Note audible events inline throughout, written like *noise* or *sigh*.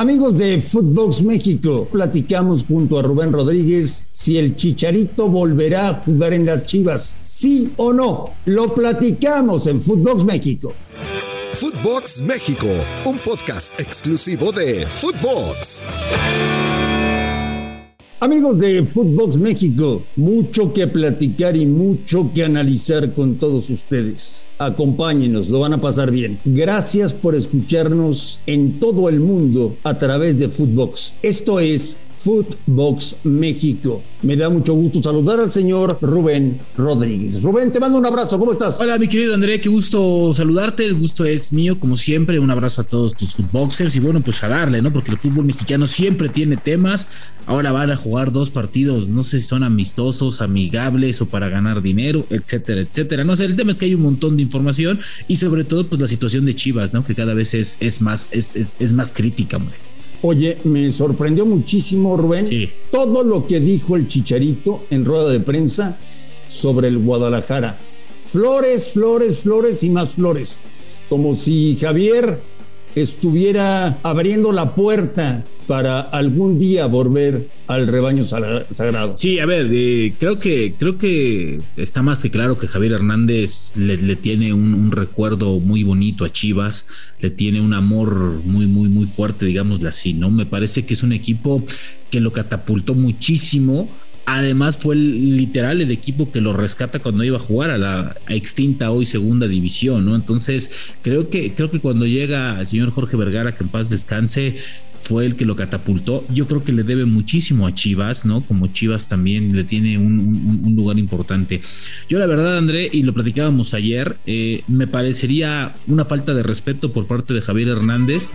Amigos de Footbox México, platicamos junto a Rubén Rodríguez si el Chicharito volverá a jugar en las Chivas, sí o no. Lo platicamos en Footbox México. Footbox México, un podcast exclusivo de Footbox. Amigos de Footbox México, mucho que platicar y mucho que analizar con todos ustedes. Acompáñenos, lo van a pasar bien. Gracias por escucharnos en todo el mundo a través de Footbox. Esto es Footbox México. Me da mucho gusto saludar al señor Rubén Rodríguez. Rubén, te mando un abrazo, ¿cómo estás? Hola, mi querido André, qué gusto saludarte. El gusto es mío, como siempre. Un abrazo a todos tus footboxers y bueno, pues a darle, ¿no? Porque el fútbol mexicano siempre tiene temas. Ahora van a jugar dos partidos, no sé si son amistosos, amigables o para ganar dinero, etcétera, etcétera. No sé, el tema es que hay un montón de información y sobre todo, pues la situación de Chivas, ¿no? Que cada vez es, más, es, es más crítica, hombre. Oye, me sorprendió muchísimo, Rubén, todo lo que dijo el Chicharito en rueda de prensa sobre el Guadalajara. Flores, flores, flores y más flores. Como si Javier estuviera abriendo la puerta para algún día volver al rebaño sagrado. Sí, a ver, eh, creo que creo que está más que claro que Javier Hernández le, tiene un, recuerdo muy bonito a Chivas, le tiene un amor muy muy muy fuerte, digámoslo así, ¿no? Me parece que es un equipo que lo catapultó muchísimo Además fue literal el equipo que lo rescata cuando iba a jugar a la extinta hoy segunda división, ¿no? Entonces creo que creo que cuando llega el señor Jorge Vergara que en paz descanse fue el que lo catapultó. Yo creo que le debe muchísimo a Chivas, ¿no? Como Chivas también le tiene un, lugar importante. Yo la verdad, André, y lo platicábamos ayer, eh, me parecería una falta de respeto por parte de Javier Hernández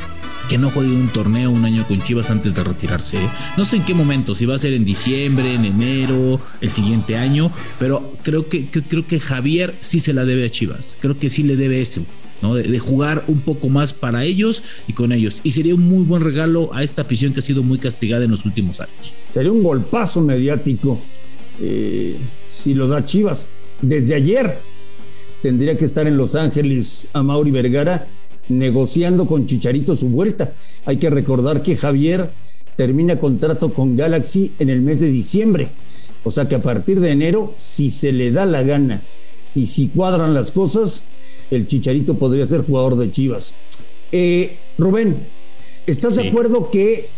que no juegue un torneo un año con Chivas antes de retirarse. ¿eh? No sé en qué momento, si va a ser en diciembre, en enero, el siguiente año, pero creo que, creo que Javier sí se la debe a Chivas. Creo que sí le debe eso. De, jugar un poco más para ellos y con ellos. Y sería un muy buen regalo a esta afición que ha sido muy castigada en los últimos años. Sería un golpazo mediático eh, si lo da Chivas. Desde ayer tendría que estar en Los Ángeles a Mauri Vergara negociando con Chicharito su vuelta. Hay que recordar que Javier termina contrato con Galaxy en el mes de diciembre. O sea que a partir de enero, si se le da la gana y si cuadran las cosas, el Chicharito podría ser jugador de Chivas. Eh, Rubén, ¿estás de acuerdo que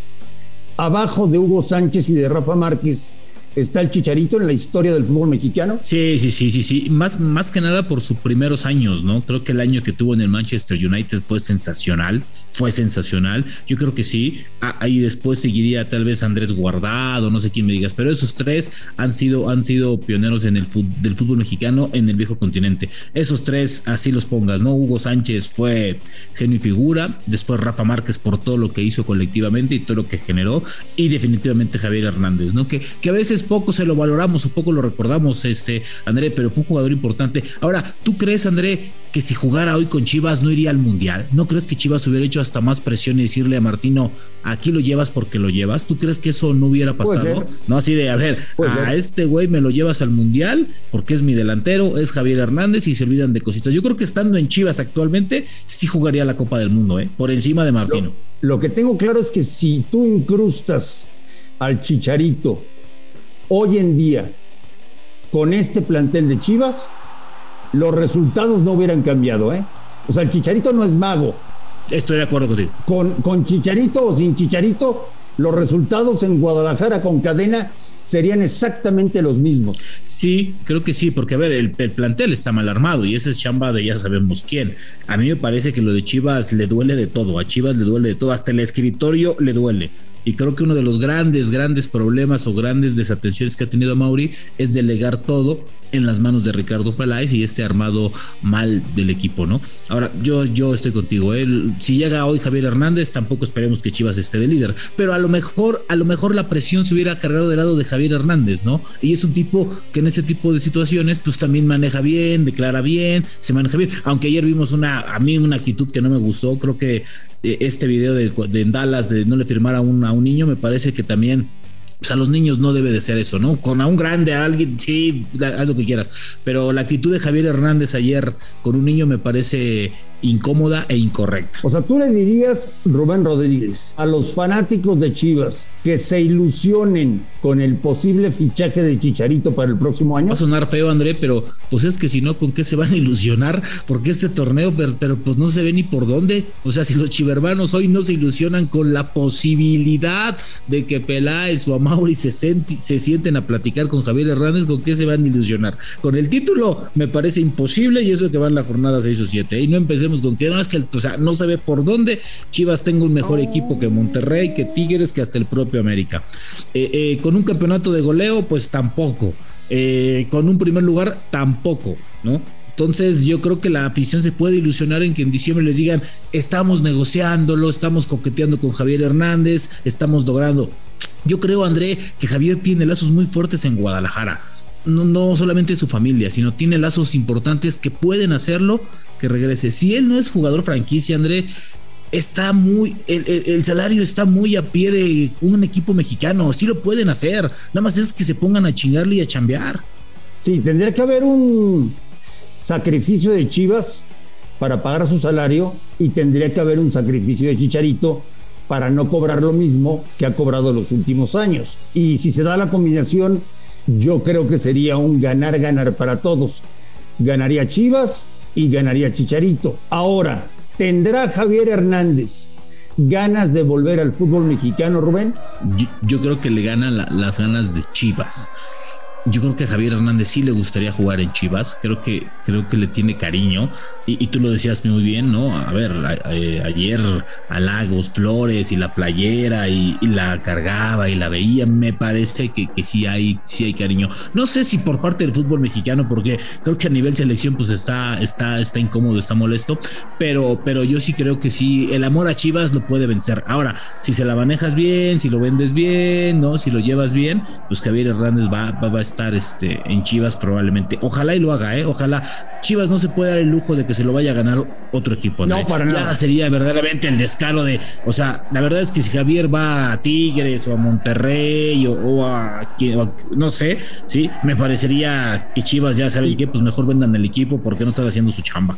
abajo de Hugo Sánchez y de Rafa Márquez está el Chicharito en la historia del fútbol mexicano? Sí, sí, sí, sí, sí. Más, más que nada por sus primeros años, ¿no? Creo que el año que tuvo en el Manchester United fue sensacional, fue sensacional. Yo creo que sí. Ah, ahí después seguiría tal vez Andrés Guardado, no sé quién me digas, pero esos tres han sido, han sido pioneros en el fútbol, del fútbol mexicano en el viejo continente. Esos tres, así los pongas, ¿no? Hugo Sánchez fue genio y figura, después Rafa Márquez por todo lo que hizo colectivamente y todo lo que generó, y definitivamente Javier Hernández, ¿no? Que, que a veces poco se lo valoramos o poco lo recordamos, este, André, pero fue un jugador importante. Ahora, ¿tú crees, André, que si jugara hoy con Chivas no iría al Mundial? ¿No crees que Chivas hubiera hecho hasta más presión y decirle a Martino, aquí lo llevas porque lo llevas? ¿Tú crees que eso no hubiera pasado? No, así de, a ver, a este güey me lo llevas al Mundial porque es mi delantero, es Javier Hernández y se olvidan de cositas. Yo creo que estando en Chivas actualmente, sí jugaría la Copa del Mundo, ¿eh? por encima de Martino. lo que tengo claro es que si tú incrustas al Chicharito hoy en día, con este plantel de Chivas, los resultados no hubieran cambiado, ¿eh? O sea, el Chicharito no es mago. Estoy de acuerdo contigo. Con, con Chicharito o sin Chicharito, los resultados en Guadalajara con cadena serían exactamente los mismos. Sí, creo que sí, porque a ver, el, plantel está mal armado y ese es chamba de ya sabemos quién. A mí me parece que lo de Chivas le duele de todo, a Chivas le duele de todo, hasta el escritorio le duele. Y creo que uno de los grandes, grandes problemas o grandes desatenciones que ha tenido Mauri es delegar todo en las manos de Ricardo Peláez y este armado mal del equipo, ¿no? Ahora, yo, yo estoy contigo. ¿eh? Si llega hoy Javier Hernández, tampoco esperemos que Chivas esté de líder. Pero a lo mejor, a lo mejor la presión se hubiera cargado del lado de Javier Hernández, ¿no? Y es un tipo que en este tipo de situaciones, pues también maneja bien, declara bien, se maneja bien. Aunque ayer vimos una, a mí una actitud que no me gustó. Creo que eh, este video de, de Dallas de no le firmar a un, a un niño me parece que también pues a los niños no debe de ser eso, ¿no? Con a un grande, a alguien, sí, haz lo que quieras. Pero la actitud de Javier Hernández ayer con un niño me parece incómoda e incorrecta. O sea, tú le dirías, Rubén Rodríguez, a los fanáticos de Chivas que se ilusionen con el posible fichaje de Chicharito para el próximo año. Va a sonar feo, André, pero pues es que si no, ¿con qué se van a ilusionar? Porque este torneo, pero, pues no se ve ni por dónde. O sea, si los chivermanos hoy no se ilusionan con la posibilidad de que Peláez o Amauri se, se sienten a platicar con Javier Hernández, ¿con qué se van a ilusionar? Con el título me parece imposible y eso que va en la jornada 6 o 7. Y no con que no, es que o sea, no se ve por dónde. Chivas tengo un mejor equipo que Monterrey, que Tigres, que hasta el propio América. Eh, eh, con un campeonato de goleo, pues tampoco. Eh, con un primer lugar, tampoco, ¿no? Entonces yo creo que la afición se puede ilusionar en que en diciembre les digan, estamos negociándolo, estamos coqueteando con Javier Hernández, estamos logrando. Yo creo, André, que Javier tiene lazos muy fuertes en Guadalajara no, no solamente su familia, sino tiene lazos importantes que pueden hacerlo que regrese. Si él no es jugador franquicia, André, está muy, el, salario está muy a pie de un equipo mexicano, sí lo pueden hacer, nada más es que se pongan a chingarle y a chambear. Sí, tendría que haber un sacrificio de Chivas para pagar su salario y tendría que haber un sacrificio de Chicharito para no cobrar lo mismo que ha cobrado los últimos años. Y si se da la combinación, yo creo que sería un ganar-ganar para todos. Ganaría Chivas y ganaría Chicharito. Ahora, ¿tendrá Javier Hernández ganas de volver al fútbol mexicano, Rubén? Yo, creo que le ganan las ganas de Chivas yo creo que a Javier Hernández sí le gustaría jugar en Chivas. Creo que, creo que le tiene cariño. Y, tú lo decías muy bien, ¿no? A ver, ayer a Lagos, Flores y la playera y, la cargaba y la veía. Me parece que, que, sí, hay, sí hay cariño. No sé si por parte del fútbol mexicano, porque creo que a nivel selección, pues está, está, está incómodo, está molesto. Pero, pero yo sí creo que sí, el amor a Chivas lo puede vencer. Ahora, si se la manejas bien, si lo vendes bien, ¿no? Si lo llevas bien, pues Javier Hernández va, va, va a estar estar este, en Chivas probablemente. Ojalá y lo haga, ¿eh? Ojalá. Chivas no se puede dar el lujo de que se lo vaya a ganar otro equipo. No, para nada. sería verdaderamente el descaro de, o sea, la verdad es que si Javier va a Tigres o a Monterrey o, a, no sé, sí, me parecería que Chivas ya sabe que pues mejor vendan el equipo porque no están haciendo su chamba.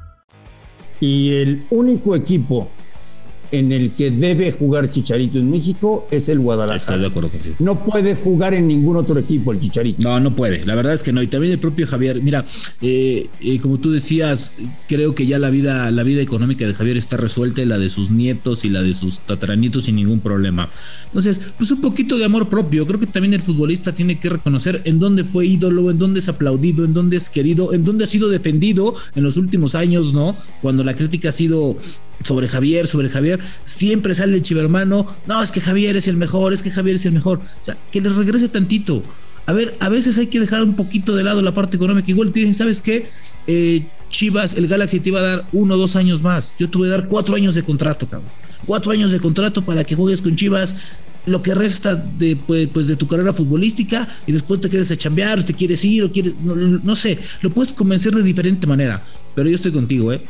Y el único equipo en el que debe jugar Chicharito en México es el Guadalajara. Estoy de acuerdo contigo. No puede jugar en ningún otro equipo el Chicharito. No, no puede. La verdad es que no. Y también el propio Javier. Mira, eh, eh, como tú decías, creo que ya la vida, la vida económica de Javier está resuelta, la de sus nietos y la de sus tataranietos sin ningún problema. Entonces, pues un poquito de amor propio. Creo que también el futbolista tiene que reconocer en dónde fue ídolo, en dónde es aplaudido, en dónde es querido, en dónde ha sido defendido en los últimos años, ¿no? Cuando la crítica ha sido sobre Javier, sobre Javier, siempre sale el chivermano, no, es que Javier es el mejor, es que Javier es el mejor. O sea, que le regrese tantito. A ver, a veces hay que dejar un poquito de lado la parte económica. Igual dicen, ¿sabes qué? Eh, Chivas, el Galaxy te iba a dar uno o dos años más. Yo te voy a dar cuatro años de contrato, cabrón. Cuatro años de contrato para que juegues con Chivas lo que resta de, pues, pues, de tu carrera futbolística y después te quieres a chambear o te quieres ir o quieres, no, no sé, lo puedes convencer de diferente manera. Pero yo estoy contigo, ¿eh?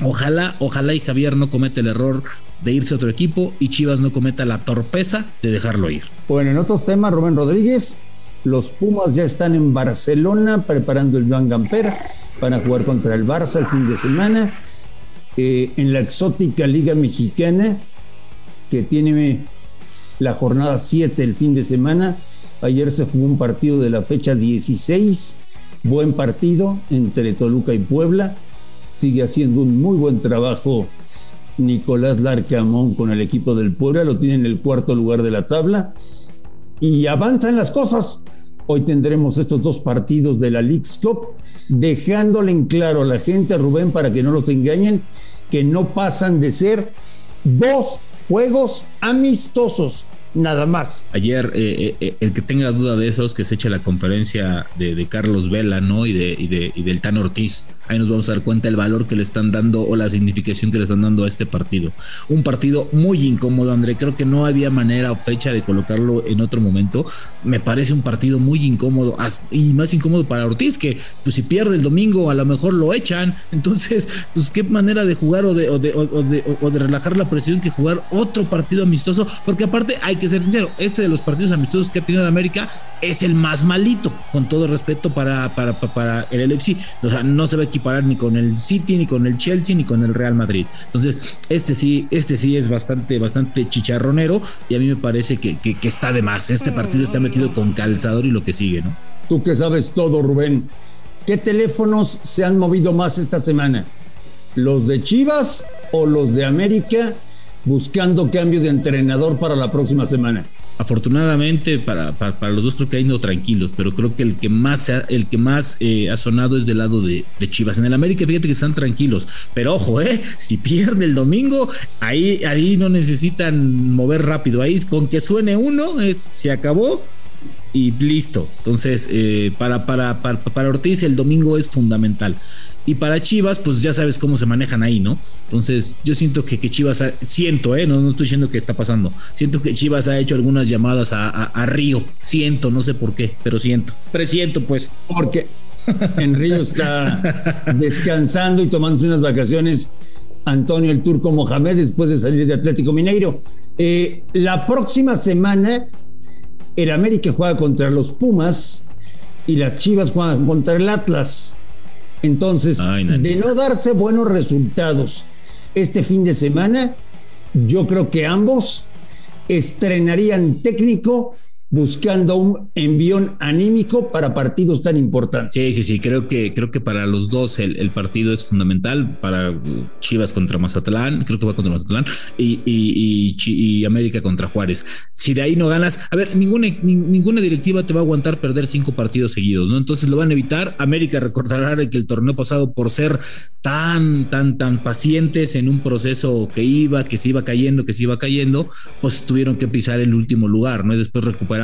Ojalá, ojalá y Javier no cometa el error de irse a otro equipo y Chivas no cometa la torpeza de dejarlo ir. Bueno, en otros temas, Rubén Rodríguez, los Pumas ya están en Barcelona preparando el Joan Gamper para jugar contra el Barça el fin de semana. Eh, en la exótica Liga Mexicana, que tiene la jornada 7 el fin de semana. Ayer se jugó un partido de la fecha 16, buen partido entre Toluca y Puebla sigue haciendo un muy buen trabajo Nicolás Larcamón con el equipo del Puebla, lo tiene en el cuarto lugar de la tabla y avanzan las cosas. Hoy tendremos estos dos partidos de la League's Cup, dejándole en claro a la gente, Rubén, para que no los engañen, que no pasan de ser dos juegos amistosos nada más. Ayer, eh, eh, eh, el que tenga duda de esos, que se eche la conferencia de, Carlos Vela, ¿no? Y, de, y, de, y del Tan Ortiz. Ahí nos vamos a dar cuenta el valor que le están dando o la significación que le están dando a este partido. Un partido muy incómodo, André. Creo que no había manera o fecha de colocarlo en otro momento. Me parece un partido muy incómodo y más incómodo para Ortiz, que pues si pierde el domingo a lo mejor lo echan. *laughs* Entonces, pues qué manera de jugar o de, o de, o de, relajar la presión que jugar otro partido amistoso, porque aparte hay que ser sincero, este de los partidos amistosos que ha tenido en América es el más malito, con todo respeto para, para, para el LFC. O sea, no se va a equiparar ni con el City, ni con el Chelsea, ni con el Real Madrid. Entonces, este sí, este sí es bastante, bastante chicharronero y a mí me parece que, que, que está de más. Este partido está metido con calzador y lo que sigue, ¿no? Tú que sabes todo, Rubén. ¿Qué teléfonos se han movido más esta semana? ¿Los de Chivas o los de América buscando cambio de entrenador para la próxima semana? Afortunadamente para, para, los dos creo que han ido tranquilos, pero creo que el que más, ha, el que más eh, ha sonado es del lado de, de, Chivas. En el América fíjate que están tranquilos, pero ojo, eh, si pierde el domingo, ahí, ahí no necesitan mover rápido, ahí con que suene uno es se acabó y listo. Entonces, eh, para, para, para, para, Ortiz el domingo es fundamental. Y para Chivas, pues ya sabes cómo se manejan ahí, ¿no? Entonces, yo siento que, que Chivas, siento, ¿eh? No, no estoy diciendo que está pasando. Siento que Chivas ha hecho algunas llamadas a, a, Río. Siento, no sé por qué, pero siento. Presiento, pues. Porque en Río está descansando y tomando unas vacaciones Antonio el Turco Mohamed después de salir de Atlético Mineiro. Eh, la próxima semana el América juega contra los Pumas y las Chivas juegan contra el Atlas. Entonces, de no darse buenos resultados este fin de semana, yo creo que ambos estrenarían técnico buscando un envión anímico para partidos tan importantes. Sí, sí, sí, creo que, creo que para los dos el, partido es fundamental, para Chivas contra Mazatlán, creo que va contra Mazatlán, y, y, América contra Juárez. Si de ahí no ganas, a ver, ninguna, ninguna directiva te va a aguantar perder cinco partidos seguidos, ¿no? Entonces lo van a evitar. América recordará que el torneo pasado, por ser tan, tan, tan pacientes en un proceso que iba, que se iba cayendo, que se iba cayendo, pues tuvieron que pisar el último lugar, ¿no? Y después recuperar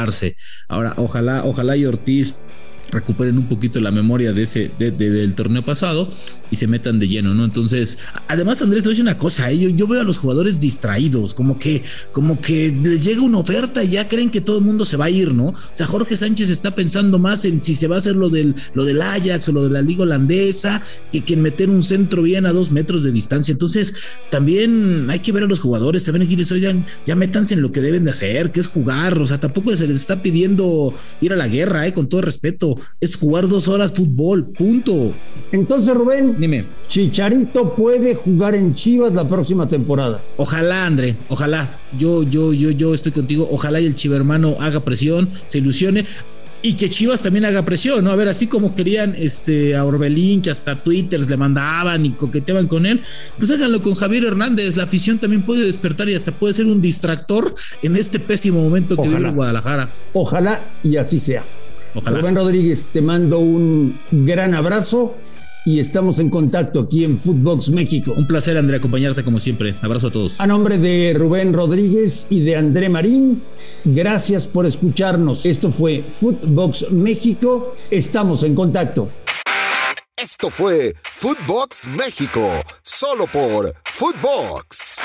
Ahora, ojalá, ojalá y Ortiz recuperen un poquito la memoria de ese del torneo pasado y se metan de lleno, ¿no? Entonces, además Andrés te voy a decir una cosa, ¿eh? yo, veo a los jugadores distraídos, como que como que les llega una oferta y ya creen que todo el mundo se va a ir, ¿no? O sea, Jorge Sánchez está pensando más en si se va a hacer lo del lo del Ajax o lo de la liga holandesa que, en meter un centro bien a dos metros de distancia. Entonces, también hay que ver a los jugadores, también que decirles, oigan, ya métanse en lo que deben de hacer, que es jugar, o sea, tampoco se les está pidiendo ir a la guerra, ¿eh? Con todo respeto es jugar dos horas fútbol, punto. Entonces, Rubén, dime. Chicharito puede jugar en Chivas la próxima temporada. Ojalá, André, ojalá. Yo, yo, yo, yo estoy contigo. Ojalá y el chivermano haga presión, se ilusione y que Chivas también haga presión, ¿no? A ver, así como querían este, a Orbelín, que hasta Twitters le mandaban y coqueteaban con él, pues háganlo con Javier Hernández. La afición también puede despertar y hasta puede ser un distractor en este pésimo momento que vive Guadalajara. Ojalá y así sea. Rubén Rodríguez, te mando un gran abrazo y estamos en contacto aquí en Footbox México. Un placer, André, acompañarte como siempre. Abrazo a todos. A nombre de Rubén Rodríguez y de André Marín, gracias por escucharnos. Esto fue Footbox México. Estamos en contacto. Esto fue Footbox México, solo por Footbox.